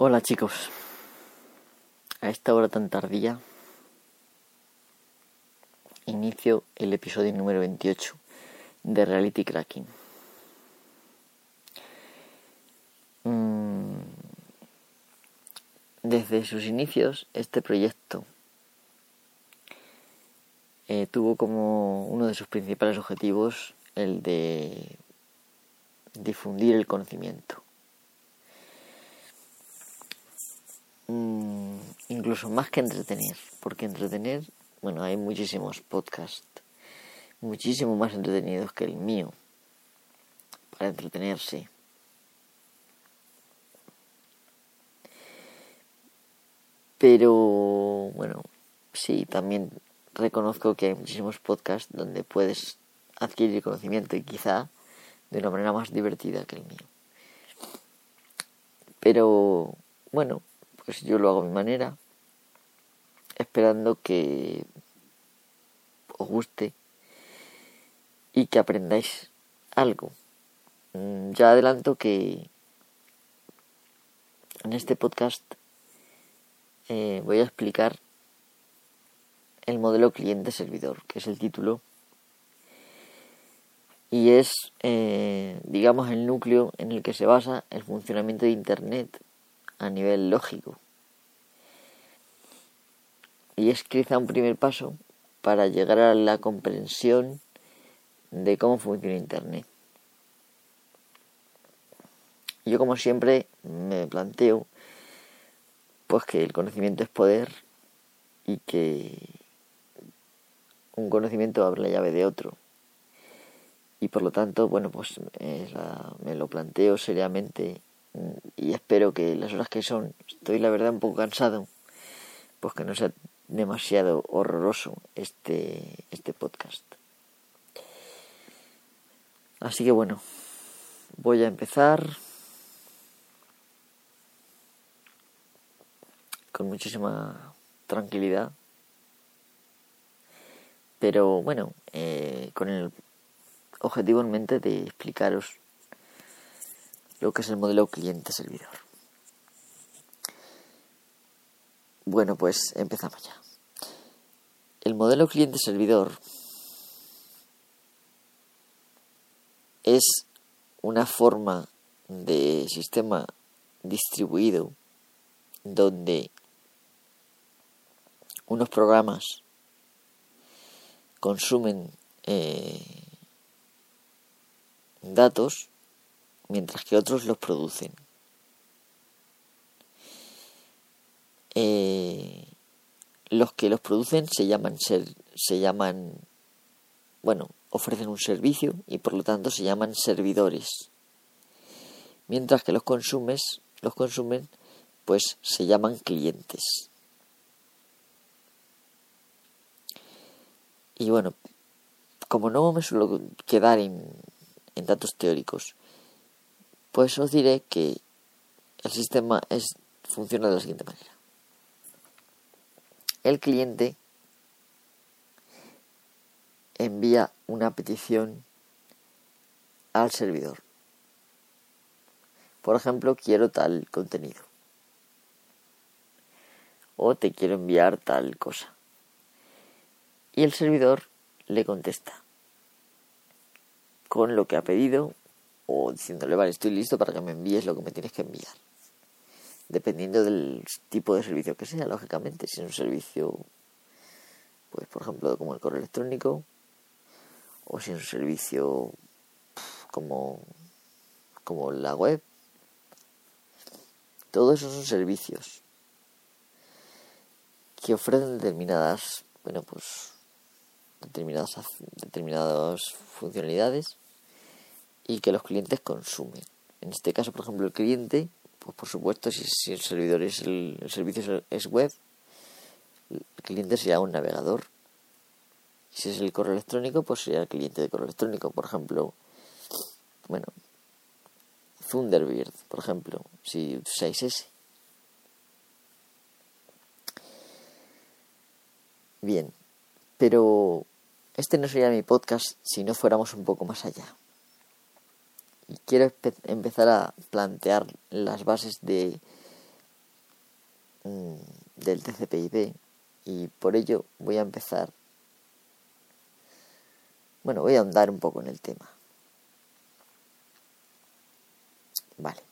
Hola chicos, a esta hora tan tardía inicio el episodio número 28 de Reality Cracking. Mm, desde sus inicios este proyecto eh, tuvo como uno de sus principales objetivos el de difundir el conocimiento Mm, incluso más que entretener, porque entretener, bueno, hay muchísimos podcasts, muchísimo más entretenidos que el mío, para entretenerse. Pero, bueno, sí, también reconozco que hay muchísimos podcasts donde puedes adquirir conocimiento y quizá de una manera más divertida que el mío. Pero, bueno, pues yo lo hago a mi manera, esperando que os guste y que aprendáis algo. Mm, ya adelanto que en este podcast eh, voy a explicar el modelo cliente-servidor, que es el título, y es, eh, digamos, el núcleo en el que se basa el funcionamiento de Internet a nivel lógico. Y es quizá un primer paso para llegar a la comprensión de cómo funciona Internet. Yo como siempre me planteo pues que el conocimiento es poder y que un conocimiento abre la llave de otro. Y por lo tanto, bueno, pues me lo planteo seriamente y espero que las horas que son, estoy la verdad un poco cansado, pues que no sea demasiado horroroso este, este podcast. Así que bueno, voy a empezar con muchísima tranquilidad, pero bueno, eh, con el objetivo en mente de explicaros lo que es el modelo cliente-servidor. Bueno, pues empezamos ya. El modelo cliente-servidor es una forma de sistema distribuido donde unos programas consumen eh, datos mientras que otros los producen. Eh, los que los producen se llaman ser, se llaman bueno ofrecen un servicio y por lo tanto se llaman servidores mientras que los consumes los consumen pues se llaman clientes y bueno como no me suelo quedar en, en datos teóricos pues os diré que el sistema es, funciona de la siguiente manera. El cliente envía una petición al servidor. Por ejemplo, quiero tal contenido. O te quiero enviar tal cosa. Y el servidor le contesta con lo que ha pedido o diciéndole, vale, estoy listo para que me envíes lo que me tienes que enviar. Dependiendo del tipo de servicio que sea, lógicamente, si es un servicio, pues por ejemplo, como el correo electrónico, o si es un servicio como, como la web, todo eso son servicios que ofrecen determinadas, bueno, pues determinadas, determinadas funcionalidades y que los clientes consumen. En este caso, por ejemplo, el cliente, pues por supuesto, si, el servidor es el, servicio es web, el cliente sería un navegador. Si es el correo electrónico, pues sería el cliente de correo electrónico. Por ejemplo, bueno, Thunderbird, por ejemplo, si usáis ese. Bien, pero este no sería mi podcast si no fuéramos un poco más allá y quiero empezar a plantear las bases de mm, del TCP/IP y por ello voy a empezar bueno, voy a ahondar un poco en el tema. Vale.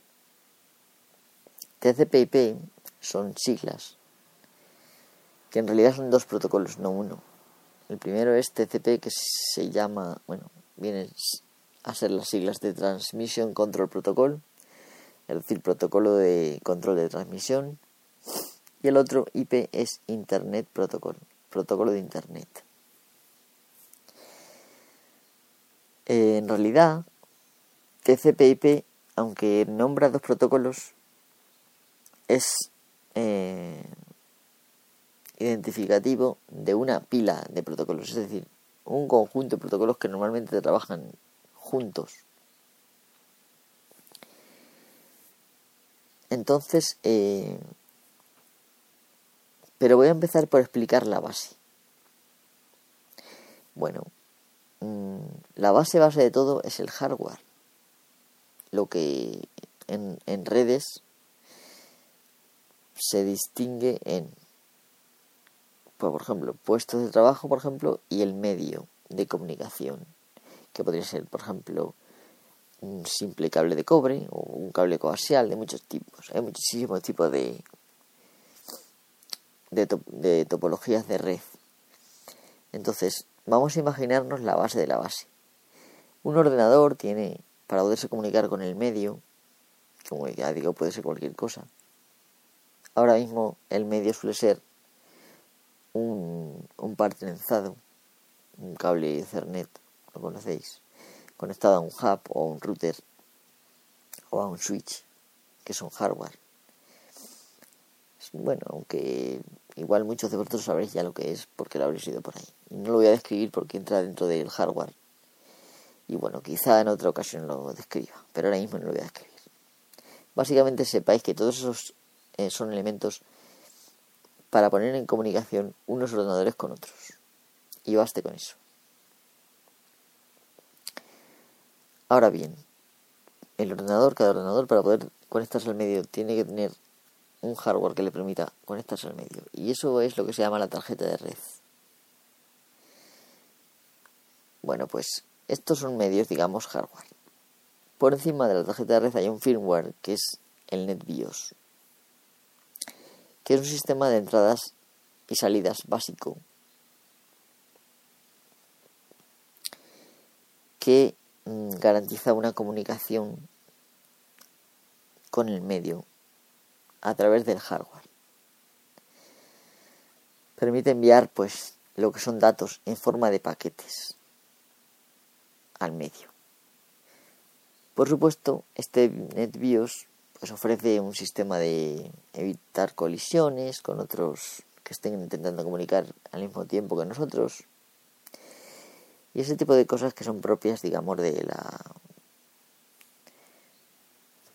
TCP/IP son siglas que en realidad son dos protocolos, no uno. El primero es TCP que se llama, bueno, viene a ser las siglas de Transmission Control Protocol, es decir, protocolo de control de transmisión. Y el otro IP es Internet Protocol, protocolo de Internet. En realidad, TCP/IP, aunque nombra dos protocolos, es eh, identificativo de una pila de protocolos, es decir, un conjunto de protocolos que normalmente trabajan juntos. Entonces, eh, pero voy a empezar por explicar la base. Bueno, mm, la base base de todo es el hardware. Lo que en, en redes se distingue en, pues, por ejemplo, puestos de trabajo, por ejemplo, y el medio de comunicación, que podría ser, por ejemplo, un simple cable de cobre o un cable coaxial de muchos tipos. Hay muchísimos tipos de, de, topologías de red. Entonces, vamos a imaginarnos la base de la base. Un ordenador tiene, para poderse comunicar con el medio, como ya digo, puede ser cualquier cosa. Ahora mismo el medio suele ser un, un un cable Ethernet, lo conocéis conectado a un hub o a un router o a un switch, que son hardware. Bueno, aunque igual muchos de vosotros sabréis ya lo que es porque lo habréis ido por ahí. No lo voy a describir porque entra dentro del hardware. Y bueno, quizá en otra ocasión lo describa, pero ahora mismo no lo voy a describir. Básicamente sepáis que todos esos eh, son elementos para poner en comunicación unos ordenadores con otros. Y baste con eso. Ahora bien, el ordenador, cada ordenador para poder conectarse al medio tiene que tener un hardware que le permita conectarse al medio. Y eso es lo que se llama la tarjeta de red. Bueno, pues estos son medios, digamos, hardware. Por encima de la tarjeta de red hay un firmware que es el NetBIOS, que es un sistema de entradas y salidas básico que garantiza una comunicación con el medio a través del hardware. Permite enviar pues lo que son datos en forma de paquetes al medio. Por supuesto, este NetBIOS pues ofrece un sistema de evitar colisiones con otros que estén intentando comunicar al mismo tiempo que nosotros y ese tipo de cosas que son propias, digamos, de la.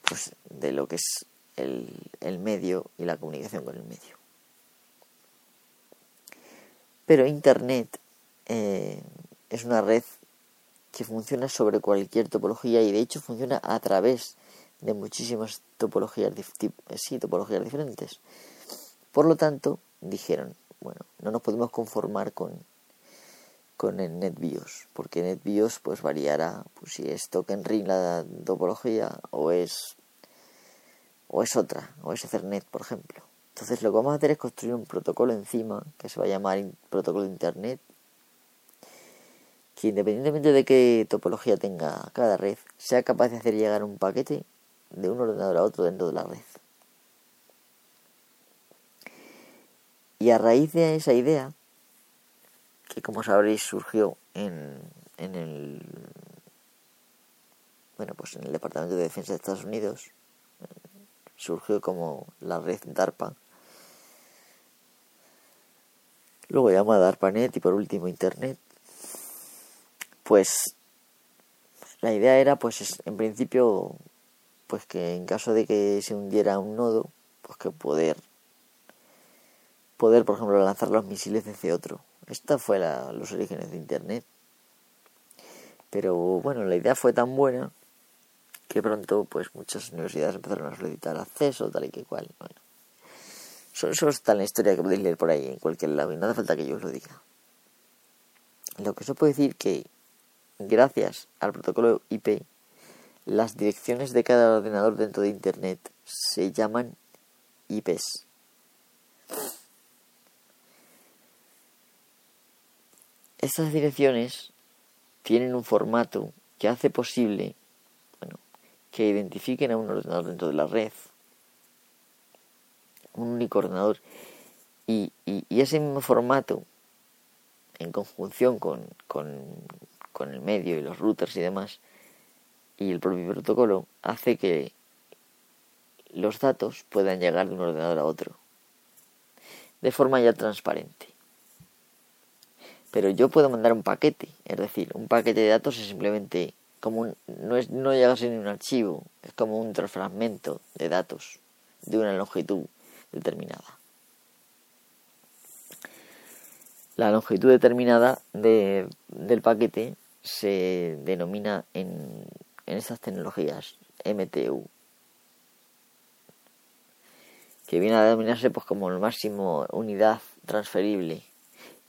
Pues de lo que es el, medio y la comunicación con el medio. Pero Internet eh, es una red que funciona sobre cualquier topología y de hecho funciona a través de muchísimas topologías, sí, topologías diferentes. Por lo tanto, dijeron, bueno, no nos podemos conformar con con el NetBIOS, porque NetBIOS pues variará pues, si es token ring la topología o es o es otra, o es Ethernet, por ejemplo. Entonces lo que vamos a hacer es construir un protocolo encima que se va a llamar protocolo de Internet, que independientemente de qué topología tenga cada red, sea capaz de hacer llegar un paquete de un ordenador a otro dentro de la red. Y a raíz de esa idea, que como sabréis surgió en, en el bueno pues en el Departamento de Defensa de Estados Unidos surgió como la red DARPA luego llamada DARPANET y por último Internet pues la idea era pues en principio pues que en caso de que se hundiera un nodo pues que poder poder por ejemplo lanzar los misiles desde otro esta fue la, los orígenes de Internet. Pero bueno, la idea fue tan buena que pronto pues muchas universidades empezaron a solicitar acceso, tal y que cual. Bueno, Eso, está en la historia que podéis leer por ahí, en cualquier lado, y no hace falta que yo os lo diga. Lo que se puede decir que, gracias al protocolo IP, las direcciones de cada ordenador dentro de Internet se llaman IPs. Estas direcciones tienen un formato que hace posible que identifiquen a un ordenador dentro de la red, un único ordenador, y, ese mismo formato, en conjunción con, con el medio y los routers y demás, y el propio protocolo, hace que los datos puedan llegar de un ordenador a otro, de forma ya transparente. Pero yo puedo mandar un paquete, es decir, un paquete de datos es simplemente como un, no, es, no llega a ser un archivo, es como un fragmento de datos de una longitud determinada. La longitud determinada de, del paquete se denomina en, en estas tecnologías MTU, que viene a denominarse pues como el máximo unidad transferible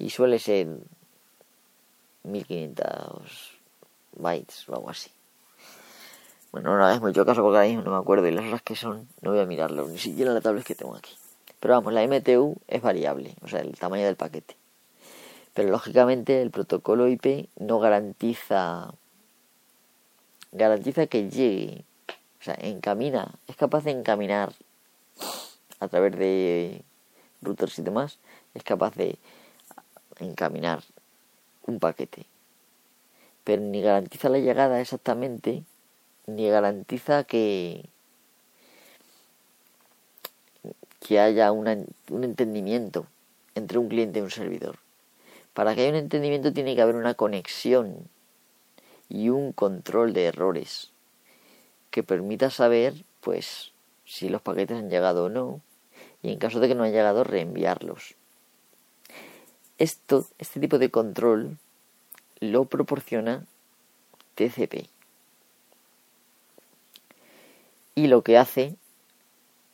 y suele ser 1500 bytes o algo así. Bueno, no es mucho caso porque ahora mismo no me acuerdo y las horas que son no voy a mirarlo, ni siquiera la tabla que tengo aquí. Pero vamos, la MTU es variable, o sea, el tamaño del paquete. Pero lógicamente el protocolo IP no garantiza garantiza que llegue, o sea, encamina, es capaz de encaminar a través de routers y demás, es capaz de encaminar un paquete. Pero ni garantiza la llegada exactamente, ni garantiza que, que haya un entendimiento entre un cliente y un servidor. Para que haya un entendimiento tiene que haber una conexión y un control de errores que permita saber, pues, si los paquetes han llegado o no, y en caso de que no hayan llegado, reenviarlos. Esto, este tipo de control lo proporciona TCP. Y lo que hace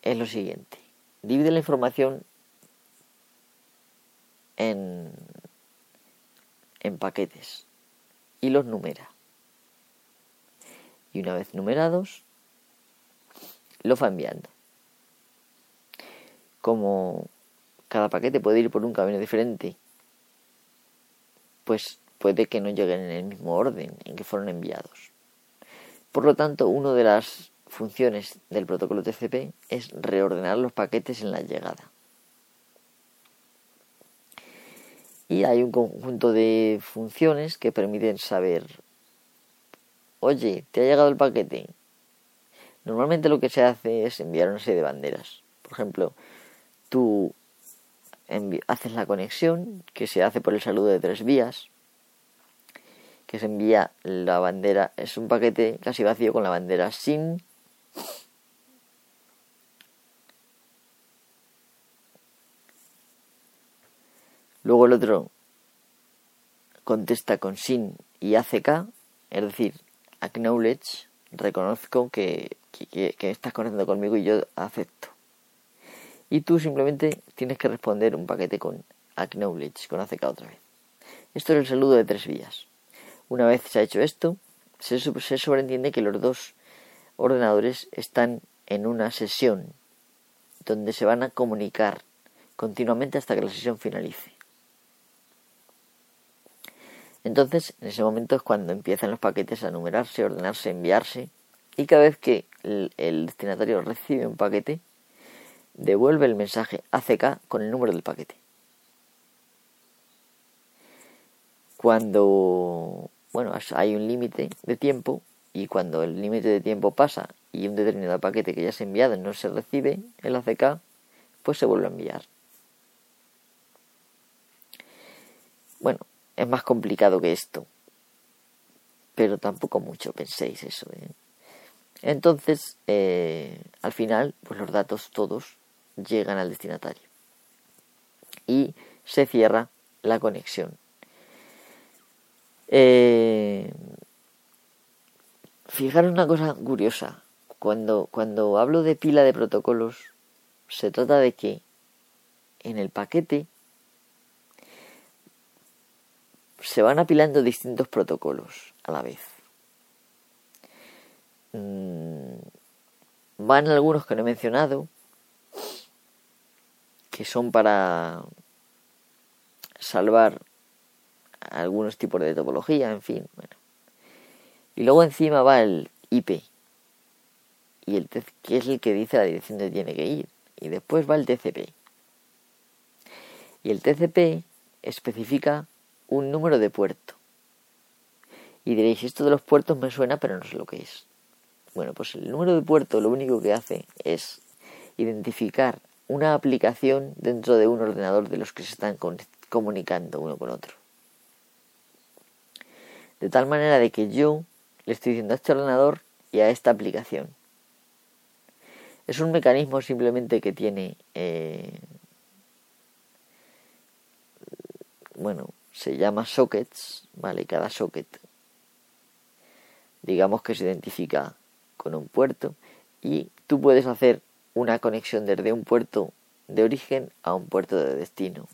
es lo siguiente. Divide la información en, en paquetes y los numera. Y una vez numerados, lo va enviando. Como cada paquete puede ir por un camino diferente pues puede que no lleguen en el mismo orden en que fueron enviados. Por lo tanto, una de las funciones del protocolo TCP es reordenar los paquetes en la llegada. Y hay un conjunto de funciones que permiten saber, oye, ¿te ha llegado el paquete? Normalmente lo que se hace es enviar una serie de banderas. Por ejemplo, tú haces la conexión que se hace por el saludo de tres vías que se envía la bandera es un paquete casi vacío con la bandera sin luego el otro contesta con sin y ACK es decir acknowledge reconozco que, que, que estás conectando conmigo y yo acepto y tú simplemente tienes que responder un paquete con acknowledge, con ACK otra vez. Esto es el saludo de tres vías. Una vez se ha hecho esto, se, se sobreentiende que los dos ordenadores están en una sesión donde se van a comunicar continuamente hasta que la sesión finalice. Entonces, en ese momento es cuando empiezan los paquetes a numerarse, ordenarse, enviarse, y cada vez que el destinatario recibe un paquete, devuelve el mensaje ACK con el número del paquete. Cuando, bueno, hay un límite de tiempo y cuando el límite de tiempo pasa y un determinado paquete que ya se ha enviado no se recibe, el ACK, pues se vuelve a enviar. Bueno, es más complicado que esto, pero tampoco mucho penséis eso. ¿eh? Entonces, eh, al final, pues los datos todos llegan al destinatario. Y se cierra la conexión. Eh, fijaros una cosa curiosa. Cuando, cuando hablo de pila de protocolos, se trata de que en el paquete se van apilando distintos protocolos a la vez. Mm, van algunos que no he mencionado, que son para salvar algunos tipos de topología, en fin. Bueno. Y luego encima va el IP, y el que es el que dice la dirección donde tiene que ir. Y después va el TCP. Y el TCP especifica un número de puerto. Y diréis, esto de los puertos me suena, pero no sé lo que es. Bueno, pues el número de puerto lo único que hace es identificar una aplicación dentro de un ordenador de los que se están comunicando uno con otro. De tal manera de que yo le estoy diciendo a este ordenador y a esta aplicación. Es un mecanismo simplemente que tiene, eh, bueno, se llama sockets, ¿vale? Cada socket, digamos que se identifica con un puerto y tú puedes hacer una conexión desde un puerto de origen a un puerto de destino.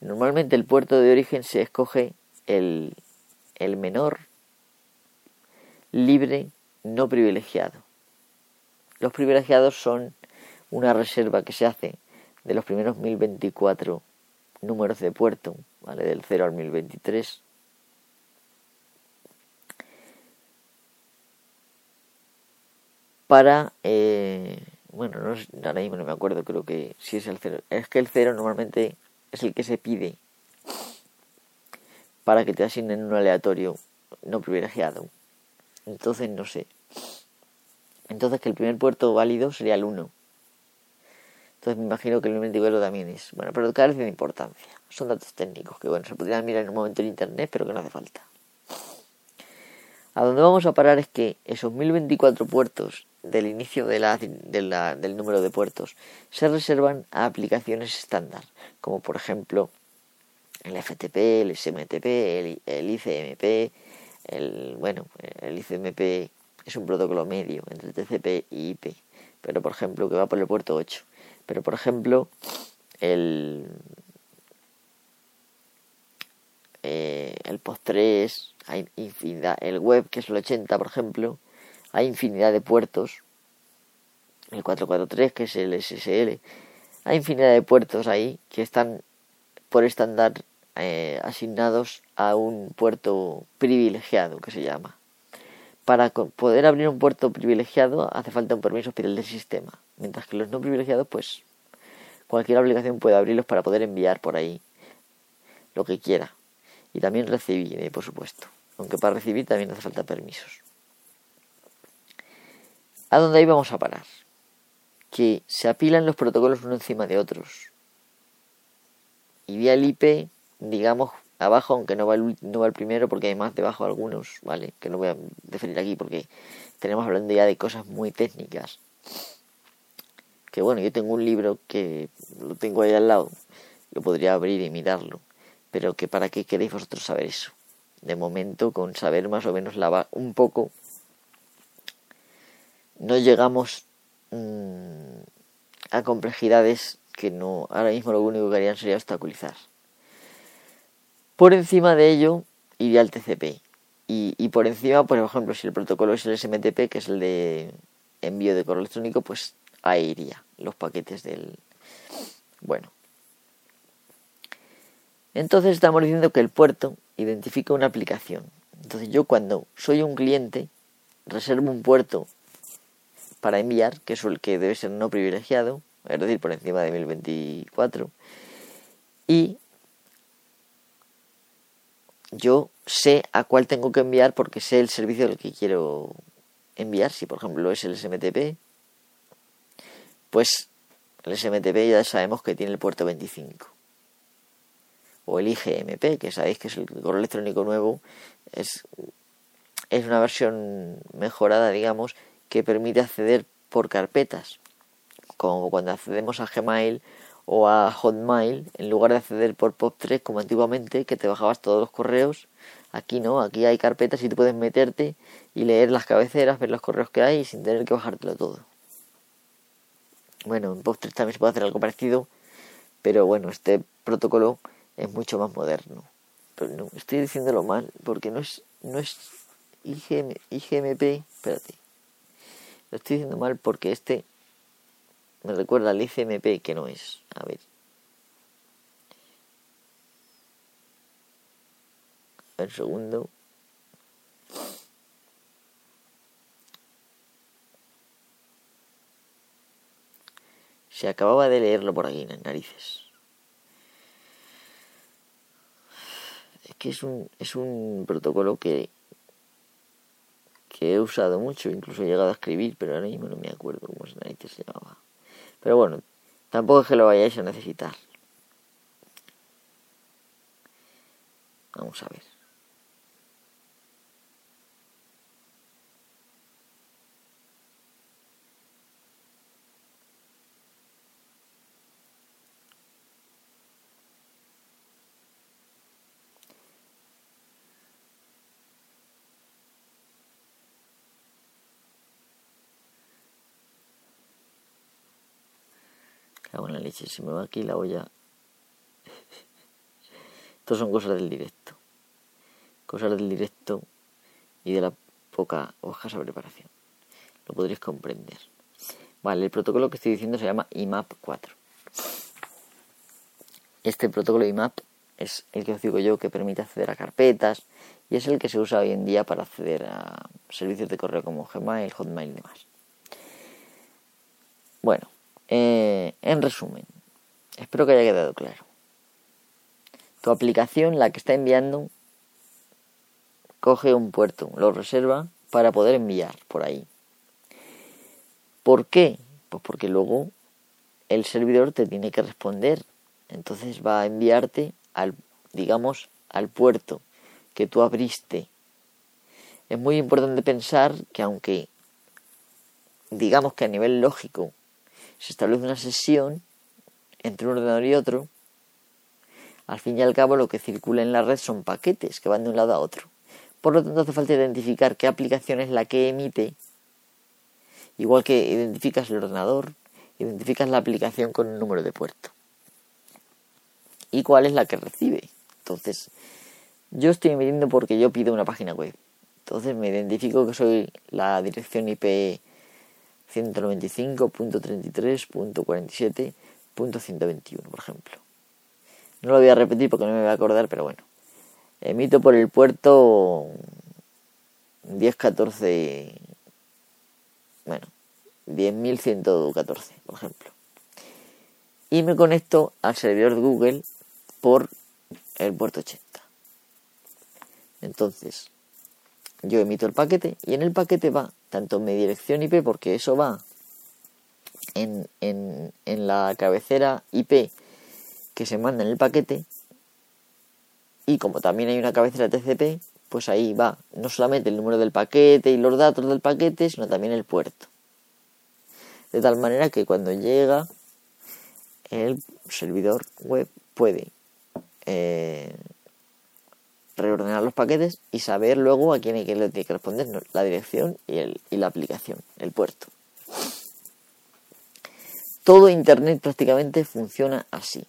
Normalmente el puerto de origen se escoge el, el menor libre no privilegiado. Los privilegiados son una reserva que se hace de los primeros 1024 números de puerto, ¿vale? Del 0 al 1023. Para, eh, bueno, no, ahora mismo no me acuerdo, creo que si es el 0. Es que el 0 normalmente es el que se pide para que te asignen un aleatorio no privilegiado. Entonces, no sé. Entonces que el primer puerto válido sería el 1. Entonces me imagino que el 24 también es. Bueno, pero carece de importancia. Son datos técnicos que, bueno, se podrían mirar en un momento en internet, pero que no hace falta. A donde vamos a parar es que esos 1024 puertos del inicio de la, del número de puertos se reservan a aplicaciones estándar, como por ejemplo el FTP, el SMTP, el, el ICMP, el, bueno, el ICMP es un protocolo medio entre TCP y IP, pero por ejemplo que va por el puerto 8. Pero por ejemplo, el, eh, el POST3, hay infinidad, el web que es el 80 por ejemplo, hay infinidad de puertos, el 443 que es el SSL, hay infinidad de puertos ahí que están por estándar eh, asignados a un puerto privilegiado que se llama para poder abrir un puerto privilegiado hace falta un permiso especial del sistema, mientras que los no privilegiados, pues cualquier aplicación puede abrirlos para poder enviar por ahí lo que quiera. Y también recibir, por supuesto. Aunque para recibir también hace falta permisos. ¿A dónde ahí vamos a parar? Que se apilan los protocolos uno encima de otros. Y vía el IP, digamos, abajo, aunque no va, el, no va el primero porque hay más debajo algunos, ¿vale? Que no voy a definir aquí porque tenemos hablando ya de cosas muy técnicas. Que bueno, yo tengo un libro que lo tengo ahí al lado, lo podría abrir y mirarlo, pero que para qué queréis vosotros saber eso. De momento, con saber más o menos la un poco, no llegamos mmm, a complejidades que no ahora mismo lo único que harían sería obstaculizar. Por encima de ello iría el TCP. Y, por encima, por ejemplo, si el protocolo es el SMTP, que es el de envío de correo electrónico, pues ahí iría los paquetes del... Bueno. Entonces estamos diciendo que el puerto identifica una aplicación. Entonces yo cuando soy un cliente, reservo un puerto para enviar, que es el que debe ser no privilegiado, es decir, por encima de 1024, y yo sé a cuál tengo que enviar porque sé el servicio al que quiero enviar. Si por ejemplo es el SMTP, pues el SMTP ya sabemos que tiene el puerto 25. O el IGMP, que sabéis que es el correo electrónico nuevo, es, es una versión mejorada, digamos, que permite acceder por carpetas. Como cuando accedemos a Gmail o a Hotmail en lugar de acceder por POP3 como antiguamente que te bajabas todos los correos aquí no aquí hay carpetas y tú puedes meterte y leer las cabeceras ver los correos que hay sin tener que bajártelo todo bueno en POP3 también se puede hacer algo parecido Pero bueno, este protocolo es mucho más moderno. Pero no, estoy diciéndolo mal, porque no es, no es IGM, IGMP, espérate. Lo estoy diciendo mal porque este me recuerda al ICMP, que no es. A ver. Ver, segundo. Se acababa de leerlo por aquí, en las narices. Es que es un, es un protocolo que, he usado mucho, incluso he llegado a escribir, pero ahora mismo no me acuerdo cómo se llamaba. Pero bueno, tampoco es que lo vayáis a necesitar. Vamos a ver. Cago en la leche, se me va aquí la olla. Estos son cosas del directo. Cosas del directo y de la poca o escasa preparación. Lo podréis comprender. Vale, el protocolo que estoy diciendo se llama IMAP 4. Este protocolo IMAP es el que os digo yo que permite acceder a carpetas y es el que se usa hoy en día para acceder a servicios de correo como Gmail, Hotmail y demás. Bueno, eh, en resumen, espero que haya quedado claro. Tu aplicación, la que está enviando, coge un puerto, lo reserva para poder enviar por ahí. ¿Por qué? Pues porque luego el servidor te tiene que responder. Entonces va a enviarte al, digamos, al puerto que tú abriste. Es muy importante pensar que aunque digamos que a nivel lógico se establece una sesión entre un ordenador y otro, al fin y al cabo lo que circula en la red son paquetes que van de un lado a otro. Por lo tanto, hace falta identificar qué aplicación es la que emite, igual que identificas el ordenador, identificas la aplicación con un número de puerto. Y cuál es la que recibe. Entonces, yo estoy emitiendo porque yo pido una página web. Entonces me identifico que soy la dirección IP 195.33.47.121, por ejemplo. No lo voy a repetir porque no me voy a acordar, pero bueno. Emito por el puerto 1014, bueno, 10.114, por ejemplo. Y me conecto al servidor de Google por el puerto 80. Entonces, yo emito el paquete y en el paquete va tanto mi dirección IP, porque eso va en, en, la cabecera IP que se manda en el paquete, y como también hay una cabecera TCP, pues ahí va no solamente el número del paquete y los datos del paquete, sino también el puerto. De tal manera que cuando llega el servidor web puede eh, reordenar los paquetes y saber luego a quién hay que tiene que responder la dirección y, el, y la aplicación, el puerto. Todo Internet prácticamente funciona así,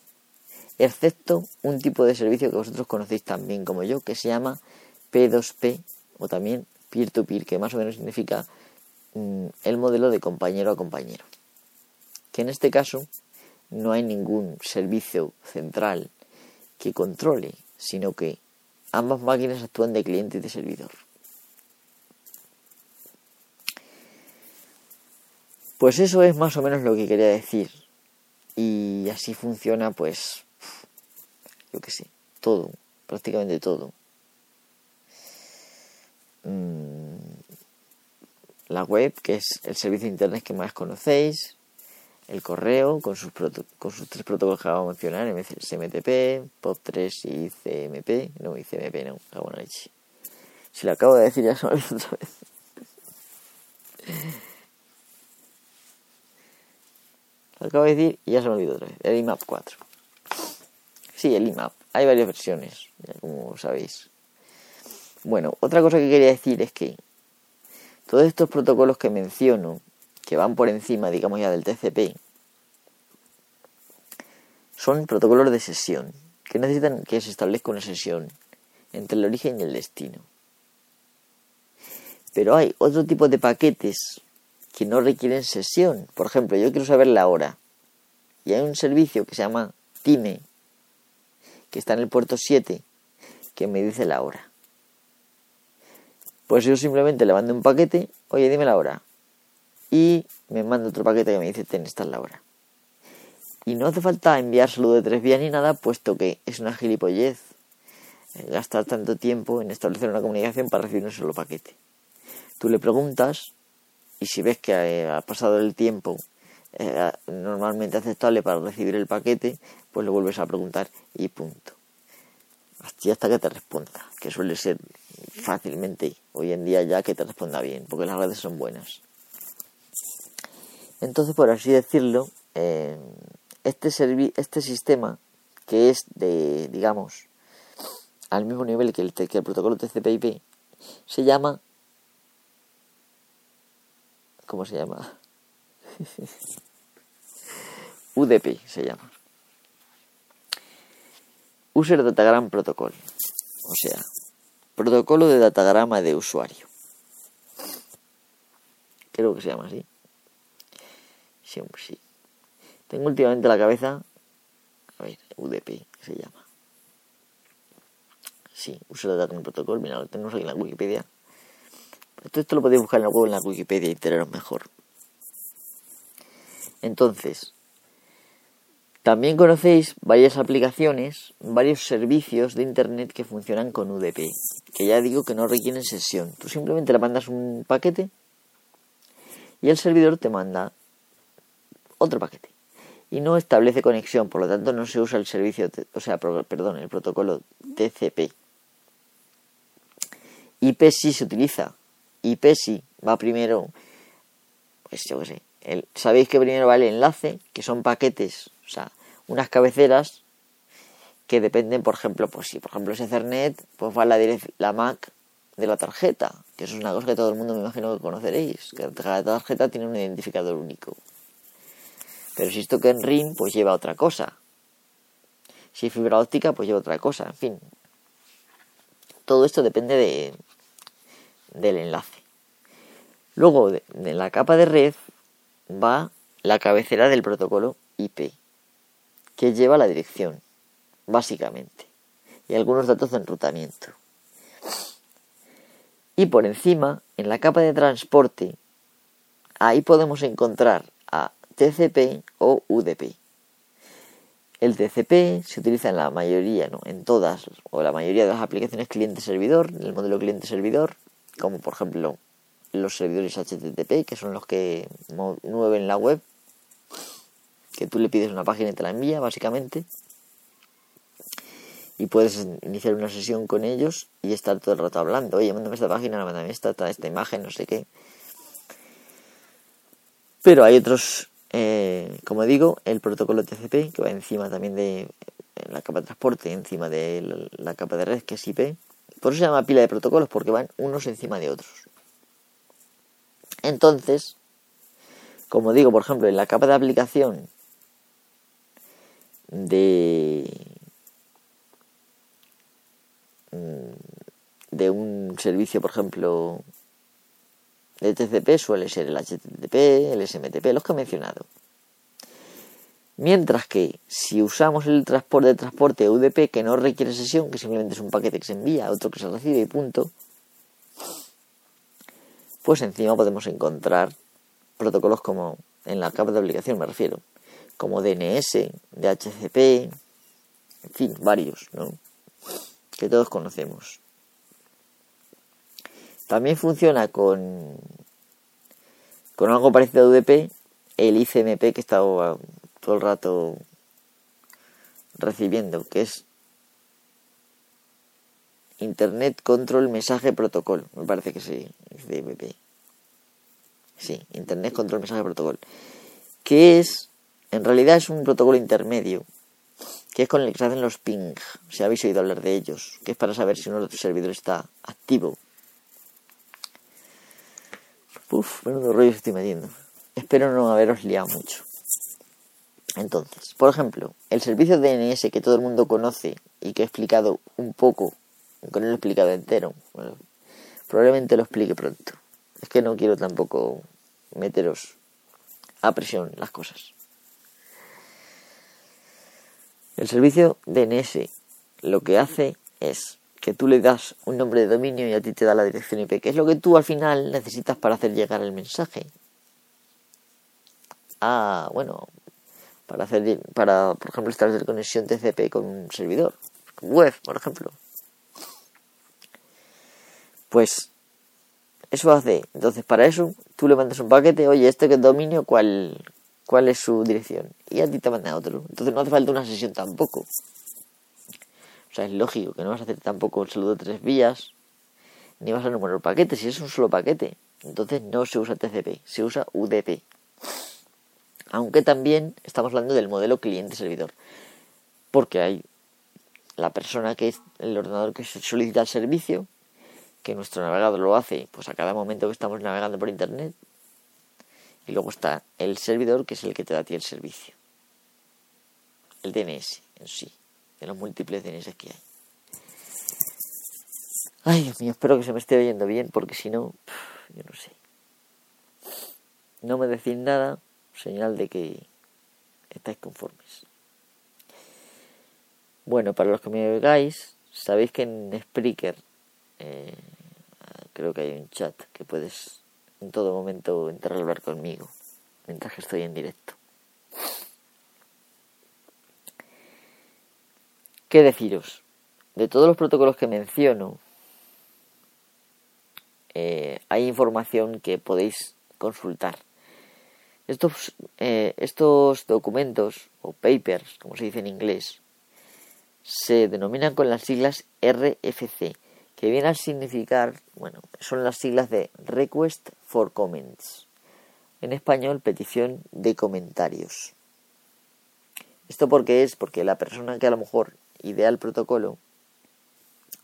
excepto un tipo de servicio que vosotros conocéis tan bien como yo, que se llama P2P o también peer-to-peer, que más o menos significa mm, el modelo de compañero a compañero. Que en este caso no hay ningún servicio central que controle, sino que ambas máquinas actúan de cliente y de servidor. Pues eso es más o menos lo que quería decir. Y así funciona, pues, yo qué sé, todo, prácticamente todo. Mm, la web, que es el servicio de internet que más conocéis, el correo con sus, con tres protocolos que acabo de mencionar, SMTP, POP3 y CMP. No, ICMP no, acabo de leche. Si lo acabo de decir ya olvidó otra vez. Acabo de decir y ya se me olvidó otra vez. El IMAP 4. Sí, el IMAP. Hay varias versiones, ya como sabéis. Bueno, otra cosa que quería decir es que todos estos protocolos que menciono que van por encima, digamos ya, del TCP, son protocolos de sesión que necesitan que se establezca una sesión entre el origen y el destino. Pero hay otro tipo de paquetes que no requieren sesión. Por ejemplo, yo quiero saber la hora. Y hay un servicio que se llama Time, que está en el puerto 7, que me dice la hora. Pues yo simplemente le mando un paquete, oye, dime la hora. Y me manda otro paquete que me dice, ten, esta es la hora. Y no hace falta enviar saludo de tres vías ni nada, puesto que es una gilipollez gastar tanto tiempo en establecer una comunicación para recibir un solo paquete. Tú le preguntas y si ves que eh, ha pasado el tiempo eh, normalmente aceptable para recibir el paquete, pues lo vuelves a preguntar y punto. hasta que te responda, que suele ser fácilmente hoy en día ya que te responda bien, porque las redes son buenas. Entonces, por así decirlo, eh, este, este sistema, que es de, digamos, al mismo nivel que el, que el protocolo TCP/IP, se llama ¿Cómo se llama? UDP se llama. User Datagram Protocol. O sea, protocolo de datagrama de usuario. Creo que se llama así. Sí, sí. Tengo últimamente la cabeza. A ver, UDP se llama. Sí, User Datagram Protocol. Mira, lo tenemos aquí en la Wikipedia. Esto, lo podéis buscar en la web en la Wikipedia y enteraros mejor. Entonces, también conocéis varias aplicaciones, varios servicios de Internet que funcionan con UDP, que ya digo que no requieren sesión. Tú simplemente le mandas un paquete y el servidor te manda otro paquete. Y no establece conexión, por lo tanto no se usa el servicio, o sea, perdón, el protocolo TCP. IP sí se utiliza, IP sí va primero, pues yo qué sé, el, sabéis que primero va el enlace, que son paquetes, o sea, unas cabeceras que dependen, por ejemplo, pues si por ejemplo es Ethernet, pues va la, la MAC de la tarjeta, que eso es una cosa que todo el mundo me imagino que conoceréis, que cada tarjeta tiene un identificador único. Pero si esto que en RIM, pues lleva otra cosa. Si fibra óptica, pues lleva otra cosa, en fin. Todo esto depende de, del enlace. Luego, de, la capa de red va la cabecera del protocolo IP, que lleva la dirección, básicamente, y algunos datos de enrutamiento. Y por encima, en la capa de transporte, ahí podemos encontrar a TCP o UDP. El TCP se utiliza en la mayoría, no, en todas o la mayoría de las aplicaciones cliente-servidor, en el modelo cliente-servidor, como por ejemplo los servidores HTTP, que son los que mueven la web, que tú le pides una página y te la envía, básicamente. Y puedes iniciar una sesión con ellos y estar todo el rato hablando. Oye, mándame esta página, mándame esta, esta imagen, no sé qué. Pero hay otros, eh, como digo, el protocolo TCP, que va encima también de la capa de transporte, encima de la capa de red, que es IP por eso se llama pila de protocolos, porque van unos encima de otros. Entonces, como digo, por ejemplo, en la capa de aplicación de, mm, un servicio, por ejemplo, de TCP suele ser el HTTP, el SMTP, los que he mencionado. Mientras que si usamos el transporte de transporte UDP que no requiere sesión, que simplemente es un paquete que se envía, otro que se recibe y punto, pues encima podemos encontrar protocolos como en la capa de aplicación me refiero, como DNS, DHCP, en fin, varios, ¿no? Que todos conocemos. También funciona con, con algo parecido a UDP, el ICMP que estaba todo el rato recibiendo, que es Internet Control Mensaje Protocol, me parece que sí, de Sí, Internet Control Mensaje Protocol, que es, en realidad es un protocolo intermedio, que es con el que se hacen los ping, si habéis oído hablar de ellos, que es para saber si uno de los servidores está activo. Uf, menudo rollo estoy metiendo. Espero no haberos liado mucho. Entonces, por ejemplo, el servicio DNS que todo el mundo conoce y que he explicado un poco, aunque no lo he explicado entero, probablemente lo explique pronto. Es que no quiero tampoco meteros a presión las cosas. El servicio DNS lo que hace es que tú le das un nombre de dominio y a ti te da la dirección IP, que es lo que tú al final necesitas para hacer llegar el mensaje. Ah, bueno, para hacer para por ejemplo establecer conexión TCP con un servidor, web, por ejemplo. Pues eso hace, entonces para eso tú le mandas un paquete, oye, este que es dominio, ¿cuál, cuál es su dirección? Y a ti te manda otro. Entonces no hace falta una sesión tampoco. O sea, es lógico que no vas a hacer tampoco el saludo de tres vías, ni vas a numerar paquetes, si es un solo paquete. Entonces no se usa TCP, se usa UDP. Aunque también estamos hablando del modelo cliente-servidor. Porque hay la persona que es el ordenador que solicita el servicio, que nuestro navegador lo hace pues a cada momento que estamos navegando por internet. Y luego está el servidor que es el que te da a ti el servicio. El DNS en sí, de los múltiples DNS que hay. Ay, Dios mío, espero que se me esté oyendo bien porque si no, yo no sé. No me decís nada, señal de que estáis conformes. Bueno, para los que me oigáis, sabéis que en Spreaker eh, creo que hay un chat que puedes en todo momento entrar a hablar conmigo mientras que estoy en directo. ¿Qué deciros? De todos los protocolos que menciono, eh, hay información que podéis consultar. Estos, eh, estos documentos, o papers, como se dice en inglés, se denominan con las siglas RFC, que viene a significar, bueno, son las siglas de Request for Comments. En español, petición de comentarios. Esto porque es porque la persona que a lo mejor idea el protocolo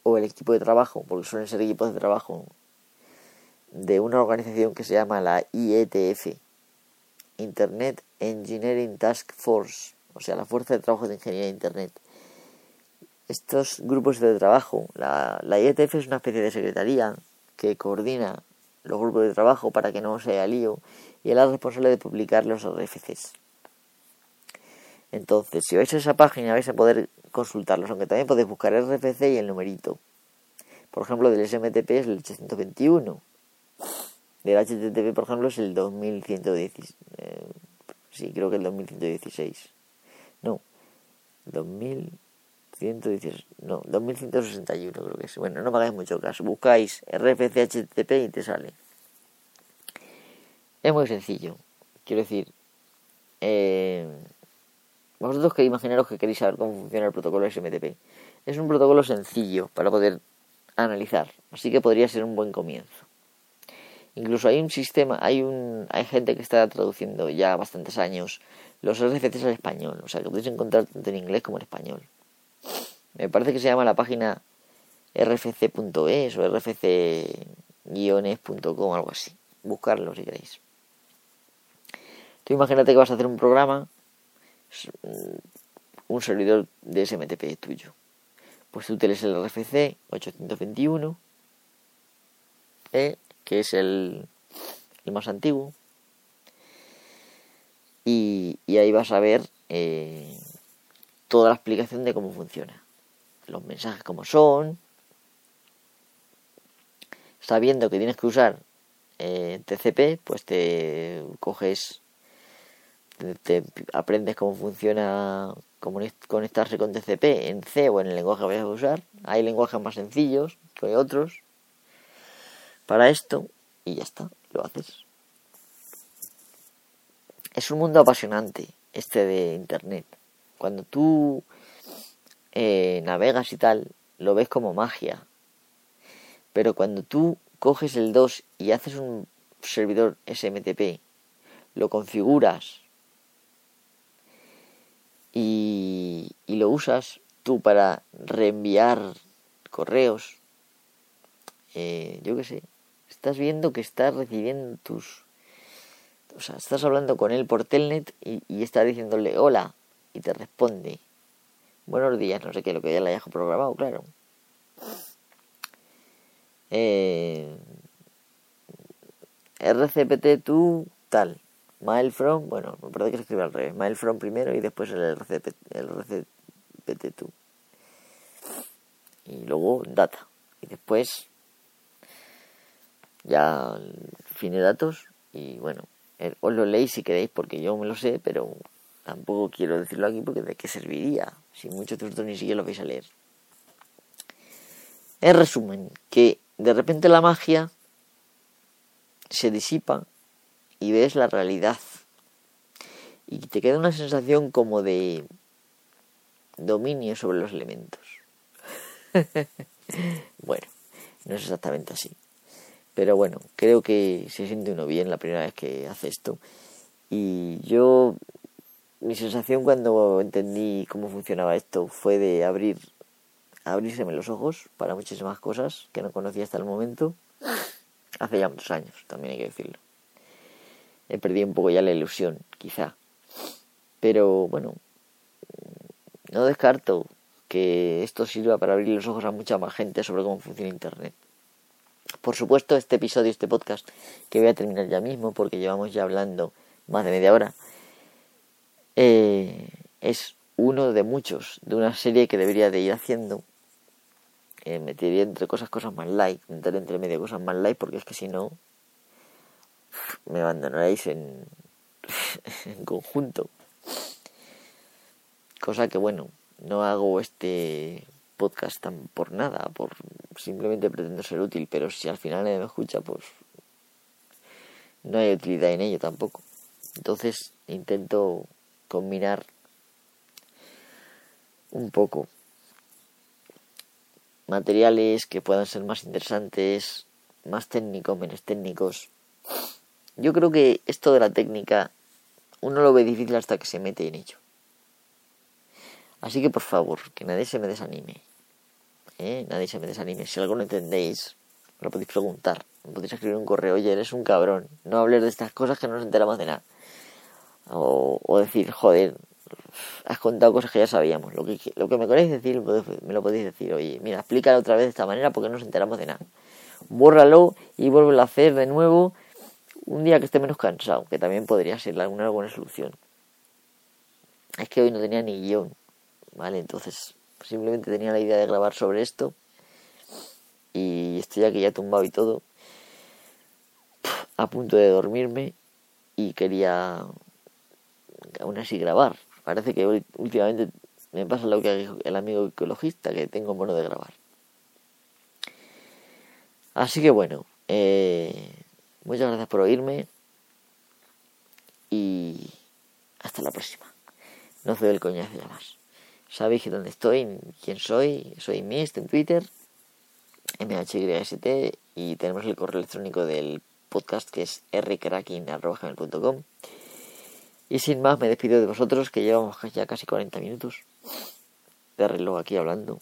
o el equipo de trabajo, porque suelen ser equipos de trabajo de una organización que se llama la IETF, Internet Engineering Task Force, o sea, la Fuerza de Trabajo de Ingeniería de Internet estos grupos de trabajo, la, la IETF es una especie de secretaría que coordina los grupos de trabajo para que no sea lío y es la responsable de publicar los RFCs. Entonces, si vais a esa página vais a poder consultarlos, aunque también podéis buscar RFC y el numerito. Por ejemplo, del SMTP es el 821. Del HTTP, por ejemplo, es el 2116. Eh, sí, creo que el 2116. No, 2000 no, 2161 creo que es. Bueno, no me hagáis mucho caso. Buscáis RFC HTTP y te sale. Es muy sencillo. Quiero decir, eh, vosotros que imaginaros que queréis saber cómo funciona el protocolo SMTP. Es un protocolo sencillo para poder analizar, así que podría ser un buen comienzo. Incluso hay un sistema, hay un hay gente que está traduciendo ya bastantes años los RFCs al español, o sea que podéis encontrar tanto en inglés como en español. Me parece que se llama la página rfc.es o rfc-es.com, algo así. Buscarlo si queréis. Tú imagínate que vas a hacer un programa, un servidor de SMTP tuyo. Pues tú tienes el RFC 821, ¿eh? Que es el, más antiguo. Y, ahí vas a ver eh, toda la explicación de cómo funciona. Los mensajes como son. Sabiendo que tienes que usar eh, TCP, pues te coges, te, aprendes cómo funciona conectarse con TCP en C o en el lenguaje que vayas a usar. Hay lenguajes más sencillos que otros para esto y ya está, lo haces. Es un mundo apasionante este de Internet. Cuando tú eh, navegas y tal, lo ves como magia. Pero cuando tú coges el 2 y haces un servidor SMTP, lo configuras y, lo usas tú para reenviar correos, eh, yo qué sé, estás viendo que estás recibiendo tus O sea, estás hablando con él por telnet y, y estás diciéndole hola y te responde buenos días, no sé qué, lo que ya le hayas programado, claro. Eh, RCPT tú tal. Mail from, bueno, me parece que se escribe al revés. Mail from primero y después el RCPT, el RCPT tú. Y luego data. Y después ya fin de datos. Y bueno, eh, os lo leéis si queréis porque yo me lo sé, pero tampoco quiero decirlo aquí porque de qué serviría si muchos de vosotros ni siquiera lo vais a leer. En resumen, que de repente la magia se disipa y ves la realidad. Y te queda una sensación como de dominio sobre los elementos. bueno, no es exactamente así. Pero bueno, creo que se siente uno bien la primera vez que hace esto. Y yo, mi sensación cuando entendí cómo funcionaba esto fue de abrir, abrírseme los ojos para muchísimas cosas que no conocía hasta el momento. Hace ya muchos años, también hay que decirlo he perdido un poco ya la ilusión, quizá. Pero bueno, no descarto que esto sirva para abrir los ojos a mucha más gente sobre cómo funciona Internet. Por supuesto, este episodio, este podcast, que voy a terminar ya mismo porque llevamos ya hablando más de media hora, eh, es uno de muchos, de una serie que debería de ir haciendo. Eh, metería entre cosas cosas más light, meter entre medio cosas más light, porque es que si no, me abandonaréis en, en conjunto. Cosa que bueno, no hago este podcast tan por nada, por simplemente pretendo ser útil, pero si al final nadie me escucha, pues no hay utilidad en ello tampoco. Entonces intento combinar un poco materiales que puedan ser más interesantes, más técnicos, menos técnicos, yo creo que esto de la técnica uno lo ve difícil hasta que se mete en ello. Así que por favor, que nadie se me desanime. ¿Eh? Nadie se me desanime. Si algo no entendéis, me lo podéis preguntar. Me podéis escribir un correo, oye, eres un cabrón. No hables de estas cosas que no nos enteramos de nada. O, decir, joder, has contado cosas que ya sabíamos. Lo que, lo que me queréis decir, me lo podéis decir. Oye, mira, explícalo otra vez de esta manera porque no nos enteramos de nada. Bórralo y vuelve a hacer de nuevo un día que esté menos cansado, que también podría ser una buena solución. Es que hoy no tenía ni guion, ¿vale? Entonces simplemente tenía la idea de grabar sobre esto y estoy aquí ya tumbado y todo, a punto de dormirme y quería aún así grabar. Parece que últimamente me pasa lo que el amigo ecologista, que tengo mono de grabar. Así que bueno, eh, Muchas gracias por oírme y hasta la próxima. No soy el coñazo ya más. Sabéis dónde estoy, quién soy. Soy Mist en Twitter, MHYST y tenemos el correo electrónico del podcast que es rcracking.com. Y sin más me despido de vosotros que llevamos ya casi 40 minutos de reloj aquí hablando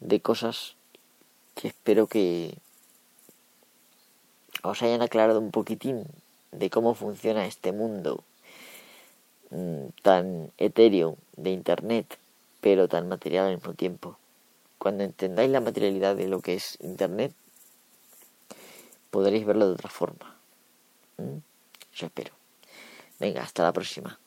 de cosas que espero que os hayan aclarado un poquitín de cómo funciona este mundo mm, tan etéreo de Internet, pero tan material al mismo tiempo. Cuando entendáis la materialidad de lo que es Internet, podréis verlo de otra forma. ¿Mm? Eso espero. Venga, hasta la próxima.